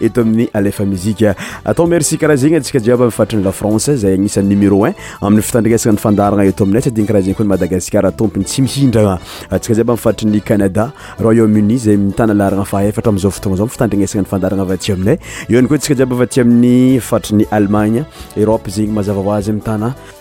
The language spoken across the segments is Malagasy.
eto amin'ny alefa mizika atao merci karaha zegny antsika jiaby amin'ny faritry ny la France zay agnisan'ny numéro un amin'ny fitandrikasana ny fandaharagna eto aminay tsy adino karaha zegny koa ny Madagasikara tompony tsy mihindrana antsika jiaby amin'ny faritry ny Canada Royaume Uni zay mitana laharagna fahefatra amin'izao fotoagna izao fitandrignesana ny fandaharagna avy aty aminay eo ihany koa antsika jiaby avy aty amin'ny faritry ny Allemagne Europe zegny mazava ho azy mitana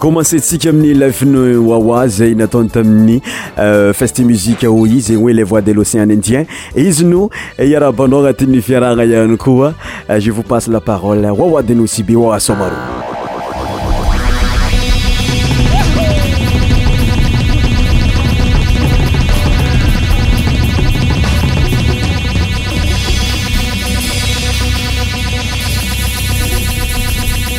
Commencer-tsika amin'ny lefiny Wawa izay nataony tamin'ny euh, Festi Music ao izy hoe Les Voix de l'Océan Indien. Izy no iarahabanao agnatin'ny fiarahana ihany koa. Euh, je vous passe la parole. Wawa de Nosibe, Wawa Somaro.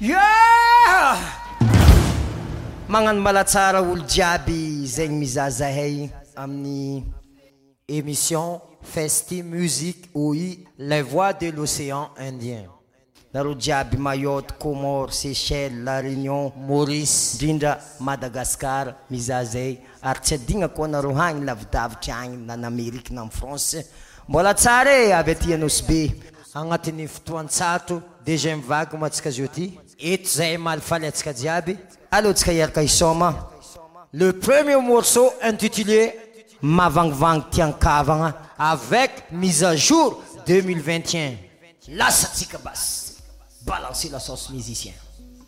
Yaaah! Magnanbala tsara olo jiaby zegny mizaha zahay aminy emission Festi Music Oi Les Voix de l'Océan Indien. Nareo jiaby Mayotte, Comores, Seychelles, La Réunion, Maurice, ndrindra Madagascar mizaha zay ary tsy adigna koa nareo hagny lavidavitry agny na am Amerique na am France. Mbola tsara e avy aty Anosibe. Agnatin'ny fotoan-tsarotra o deuxième vague moa antsika zao ty. Eto zay himalifaly antsika jiaby. Aleo antsika hiaraka hisaoma le premier morceau intitulé Mavangivangy tian-kavagna avec mise à jour deux mille vingt et un. Lasa tsika basy! Balancer la sauce musicien.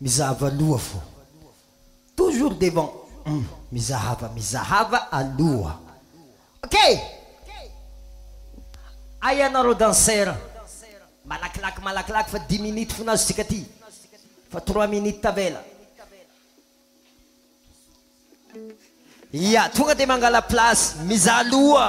Mizahava aloha fô. Toujours devant hum mizahava mizahava aloha ok! Hay ianareo danseur malakilaky malakilaky fa dimy minutes fona azontsika ty fa trois minutes tavela ya tonga de mangala place mizaha loha.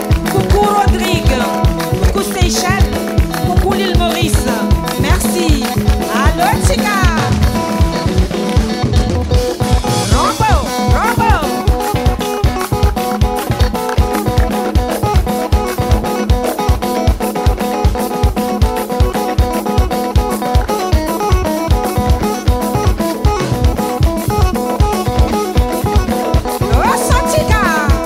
Coucou Rodrigue, coucou Seychelles, coucou l'île Maurice, merci, allo tsika! Rombo, rombo! Rosso tsika!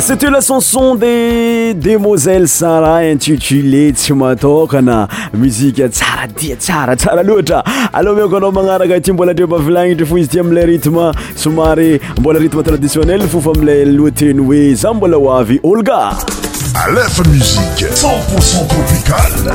C'était la chanson des Demoiselles Sarah intitulée Tsy matokana musique tsara dia tsara tsara loatra allo meko anao magnaraka ity mbola dre bavilagnitry fo izy ity amin'ilay rythme somary mbola rythme traditionnel fo fa amin'ilay lohateny hoe za mbola ho avy Olga Aleph musique 100% tropicale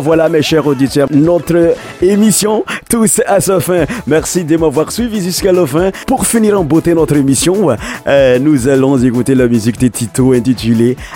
Voilà, mes chers auditeurs, notre émission tous à sa fin. Merci de m'avoir suivi jusqu'à la fin. Pour finir en beauté notre émission, nous allons écouter la musique de Tito intitulée